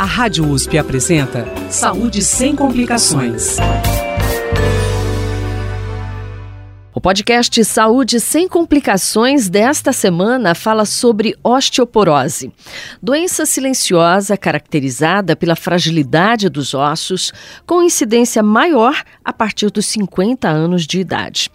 A Rádio USP apresenta Saúde sem complicações. O podcast Saúde Sem Complicações desta semana fala sobre osteoporose, doença silenciosa caracterizada pela fragilidade dos ossos, com incidência maior a partir dos 50 anos de idade.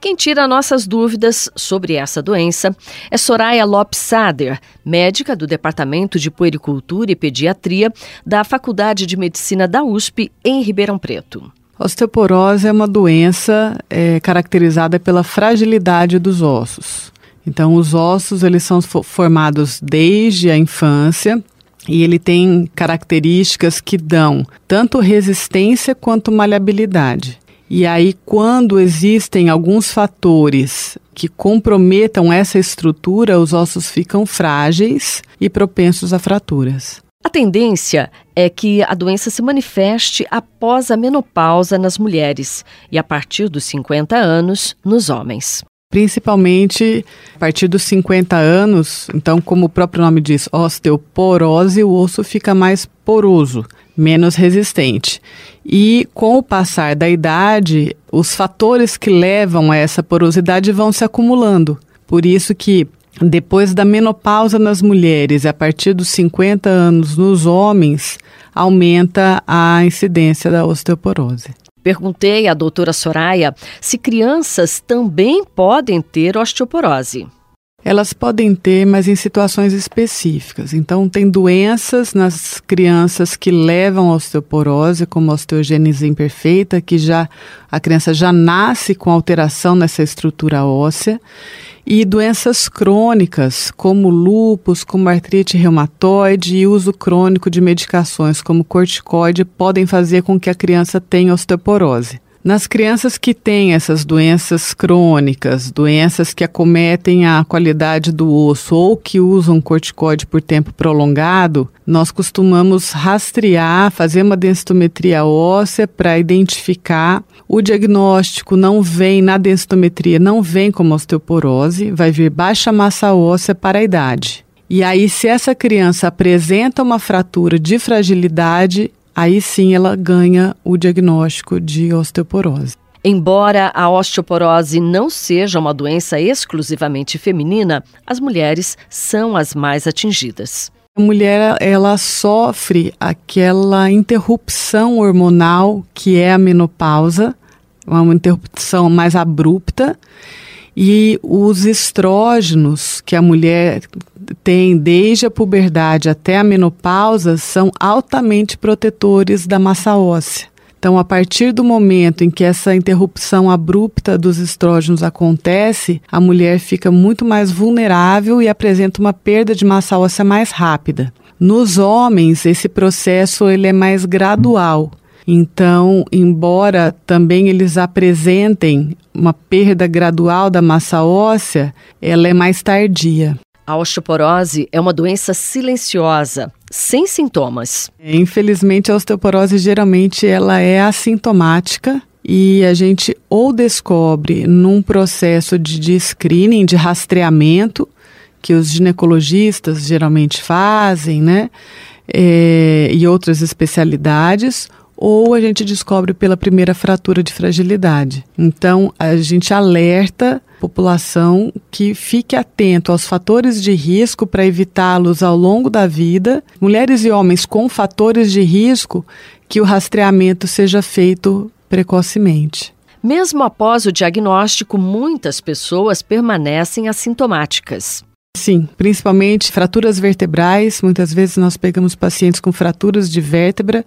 Quem tira nossas dúvidas sobre essa doença é Soraya Lopes Sader, médica do Departamento de Puericultura e Pediatria da Faculdade de Medicina da USP, em Ribeirão Preto. Osteoporose é uma doença é, caracterizada pela fragilidade dos ossos. Então, os ossos eles são formados desde a infância e ele tem características que dão tanto resistência quanto maleabilidade. E aí, quando existem alguns fatores que comprometam essa estrutura, os ossos ficam frágeis e propensos a fraturas. A tendência é que a doença se manifeste após a menopausa nas mulheres e a partir dos 50 anos nos homens. Principalmente a partir dos 50 anos, então, como o próprio nome diz, osteoporose, o osso fica mais poroso, menos resistente. E com o passar da idade, os fatores que levam a essa porosidade vão se acumulando. Por isso que depois da menopausa nas mulheres, a partir dos 50 anos nos homens, aumenta a incidência da osteoporose. Perguntei à doutora Soraya se crianças também podem ter osteoporose. Elas podem ter, mas em situações específicas. Então, tem doenças nas crianças que levam a osteoporose, como a osteogênese imperfeita, que já a criança já nasce com alteração nessa estrutura óssea e doenças crônicas, como lúpus, como artrite reumatoide e uso crônico de medicações como corticoide podem fazer com que a criança tenha osteoporose. Nas crianças que têm essas doenças crônicas, doenças que acometem a qualidade do osso ou que usam corticoide por tempo prolongado, nós costumamos rastrear, fazer uma densitometria óssea para identificar. O diagnóstico não vem na densitometria, não vem como osteoporose, vai vir baixa massa óssea para a idade. E aí, se essa criança apresenta uma fratura de fragilidade, aí sim ela ganha o diagnóstico de osteoporose. Embora a osteoporose não seja uma doença exclusivamente feminina, as mulheres são as mais atingidas. A mulher ela sofre aquela interrupção hormonal que é a menopausa, uma interrupção mais abrupta, e os estrógenos que a mulher tem desde a puberdade até a menopausa são altamente protetores da massa óssea. Então, a partir do momento em que essa interrupção abrupta dos estrógenos acontece, a mulher fica muito mais vulnerável e apresenta uma perda de massa óssea mais rápida. Nos homens, esse processo ele é mais gradual. Então, embora também eles apresentem uma perda gradual da massa óssea, ela é mais tardia. A osteoporose é uma doença silenciosa, sem sintomas. Infelizmente, a osteoporose geralmente ela é assintomática e a gente ou descobre num processo de, de screening, de rastreamento, que os ginecologistas geralmente fazem, né? É, e outras especialidades, ou a gente descobre pela primeira fratura de fragilidade. Então, a gente alerta a população que fique atento aos fatores de risco para evitá-los ao longo da vida. Mulheres e homens com fatores de risco, que o rastreamento seja feito precocemente. Mesmo após o diagnóstico, muitas pessoas permanecem assintomáticas. Sim, principalmente fraturas vertebrais. Muitas vezes nós pegamos pacientes com fraturas de vértebra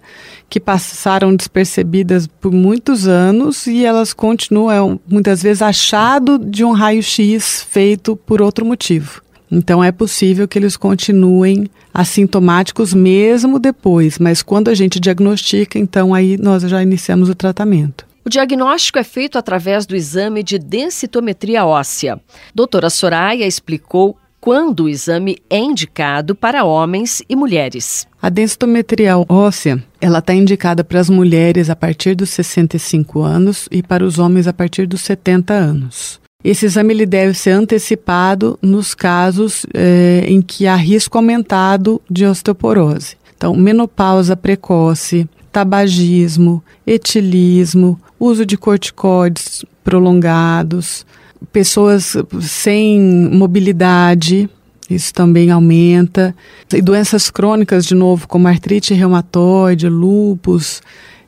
que passaram despercebidas por muitos anos e elas continuam, muitas vezes, achado de um raio-x feito por outro motivo. Então é possível que eles continuem assintomáticos mesmo depois, mas quando a gente diagnostica, então aí nós já iniciamos o tratamento. O diagnóstico é feito através do exame de densitometria óssea. Doutora Soraya explicou quando o exame é indicado para homens e mulheres. A densitometria óssea, ela está indicada para as mulheres a partir dos 65 anos e para os homens a partir dos 70 anos. Esse exame ele deve ser antecipado nos casos eh, em que há risco aumentado de osteoporose. Então, menopausa precoce, tabagismo, etilismo, uso de corticoides prolongados, pessoas sem mobilidade, isso também aumenta. E doenças crônicas, de novo, como artrite reumatoide, lúpus,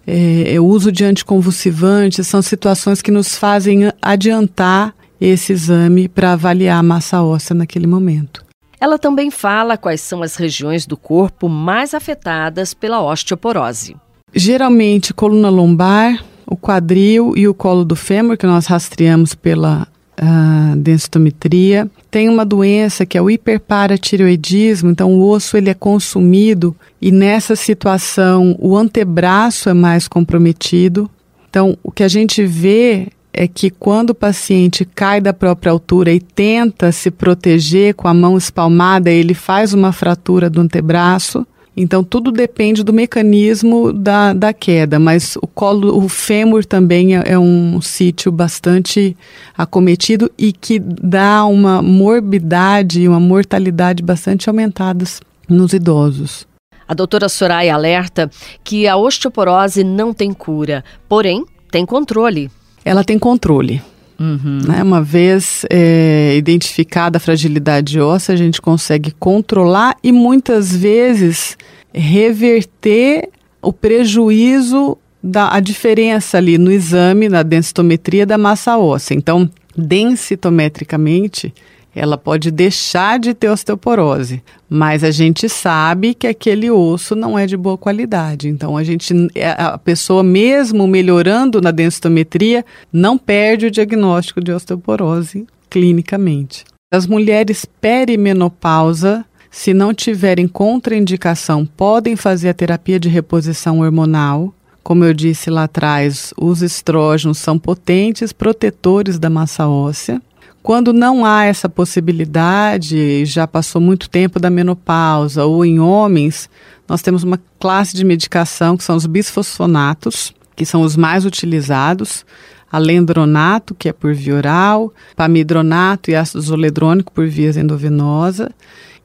é, é, uso de anticonvulsivantes, são situações que nos fazem adiantar esse exame para avaliar a massa óssea naquele momento. Ela também fala quais são as regiões do corpo mais afetadas pela osteoporose. Geralmente, coluna lombar, o quadril e o colo do fêmur, que nós rastreamos pela uh, densitometria. Tem uma doença que é o hiperparatireoidismo, então o osso ele é consumido e nessa situação o antebraço é mais comprometido. Então, o que a gente vê é que quando o paciente cai da própria altura e tenta se proteger com a mão espalmada, ele faz uma fratura do antebraço. Então, tudo depende do mecanismo da, da queda, mas o colo, o fêmur também é, é um sítio bastante acometido e que dá uma morbidade e uma mortalidade bastante aumentadas nos idosos. A doutora Soraya alerta que a osteoporose não tem cura, porém tem controle. Ela tem controle. Uhum. Né? Uma vez é, identificada a fragilidade óssea, a gente consegue controlar e muitas vezes reverter o prejuízo da a diferença ali no exame, na densitometria da massa óssea. Então, densitometricamente, ela pode deixar de ter osteoporose, mas a gente sabe que aquele osso não é de boa qualidade. Então a gente é, a pessoa mesmo melhorando na densitometria não perde o diagnóstico de osteoporose clinicamente. As mulheres perimenopausa, se não tiverem contraindicação, podem fazer a terapia de reposição hormonal. Como eu disse lá atrás, os estrógenos são potentes protetores da massa óssea. Quando não há essa possibilidade, já passou muito tempo da menopausa ou em homens, nós temos uma classe de medicação que são os bisfosfonatos, que são os mais utilizados, alendronato, que é por via oral, pamidronato e ácido zoledrônico por via endovenosa.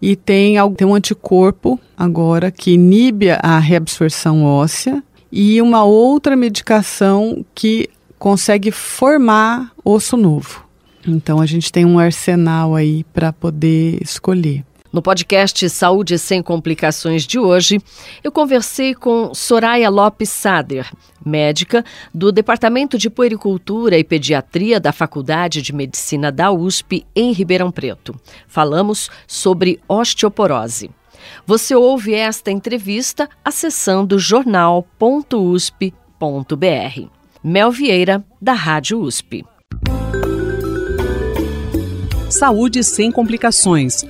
E tem, tem um anticorpo agora que inibe a reabsorção óssea e uma outra medicação que consegue formar osso novo. Então a gente tem um arsenal aí para poder escolher. No podcast Saúde Sem Complicações de hoje, eu conversei com Soraya Lopes Sader, médica do Departamento de Puericultura e Pediatria da Faculdade de Medicina da USP, em Ribeirão Preto. Falamos sobre osteoporose. Você ouve esta entrevista acessando jornal.usp.br. Mel Vieira, da Rádio USP. Saúde sem complicações